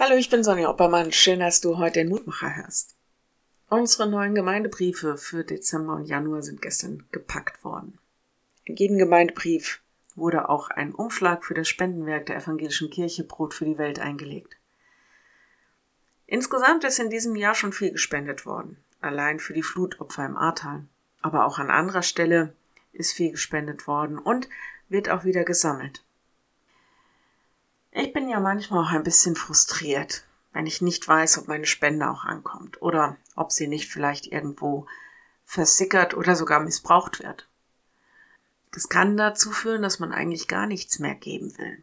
Hallo, ich bin Sonja Oppermann. Schön, dass du heute den Mutmacher hörst. Unsere neuen Gemeindebriefe für Dezember und Januar sind gestern gepackt worden. In jedem Gemeindebrief wurde auch ein Umschlag für das Spendenwerk der evangelischen Kirche Brot für die Welt eingelegt. Insgesamt ist in diesem Jahr schon viel gespendet worden, allein für die Flutopfer im Ahrtal. Aber auch an anderer Stelle ist viel gespendet worden und wird auch wieder gesammelt. Ich bin ja manchmal auch ein bisschen frustriert, wenn ich nicht weiß, ob meine Spende auch ankommt oder ob sie nicht vielleicht irgendwo versickert oder sogar missbraucht wird. Das kann dazu führen, dass man eigentlich gar nichts mehr geben will.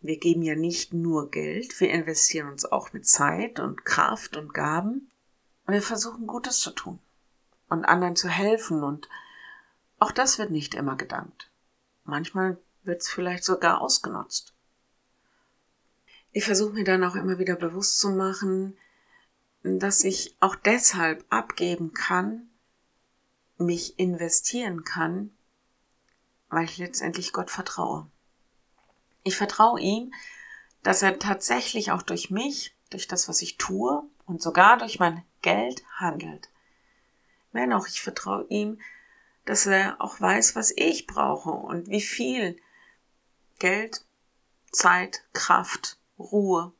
Wir geben ja nicht nur Geld, wir investieren uns auch mit Zeit und Kraft und Gaben. Wir versuchen Gutes zu tun und anderen zu helfen und auch das wird nicht immer gedankt. Manchmal wird es vielleicht sogar ausgenutzt. Ich versuche mir dann auch immer wieder bewusst zu machen, dass ich auch deshalb abgeben kann, mich investieren kann, weil ich letztendlich Gott vertraue. Ich vertraue ihm, dass er tatsächlich auch durch mich, durch das, was ich tue und sogar durch mein Geld handelt. Mehr noch, ich vertraue ihm, dass er auch weiß, was ich brauche und wie viel Geld, Zeit, Kraft, Ruhe.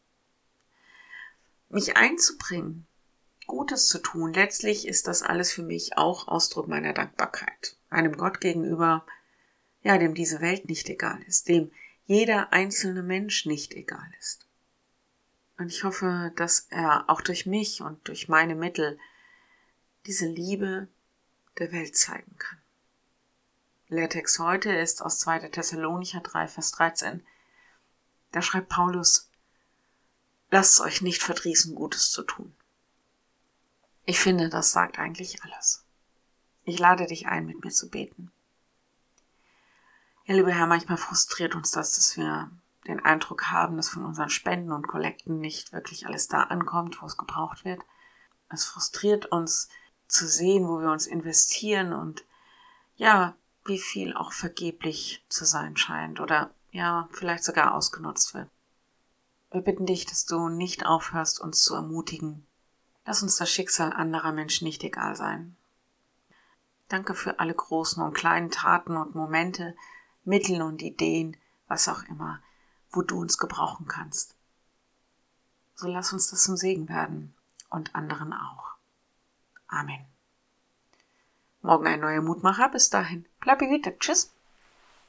Mich einzubringen, Gutes zu tun, letztlich ist das alles für mich auch Ausdruck meiner Dankbarkeit. Einem Gott gegenüber, ja, dem diese Welt nicht egal ist, dem jeder einzelne Mensch nicht egal ist. Und ich hoffe, dass er auch durch mich und durch meine Mittel diese Liebe der Welt zeigen kann. Lehrtext heute ist aus 2. Thessalonicher 3, Vers 13. Da schreibt Paulus, lasst euch nicht verdrießen, Gutes zu tun. Ich finde, das sagt eigentlich alles. Ich lade dich ein, mit mir zu beten. Ja, lieber Herr, manchmal frustriert uns das, dass wir den Eindruck haben, dass von unseren Spenden und Kollekten nicht wirklich alles da ankommt, wo es gebraucht wird. Es frustriert uns zu sehen, wo wir uns investieren und ja, wie viel auch vergeblich zu sein scheint oder ja, vielleicht sogar ausgenutzt wird. Wir bitten dich, dass du nicht aufhörst, uns zu ermutigen. Lass uns das Schicksal anderer Menschen nicht egal sein. Danke für alle großen und kleinen Taten und Momente, Mittel und Ideen, was auch immer, wo du uns gebrauchen kannst. So lass uns das zum Segen werden und anderen auch. Amen. Morgen ein neuer Mutmacher. Bis dahin. Bleib behütet. Tschüss.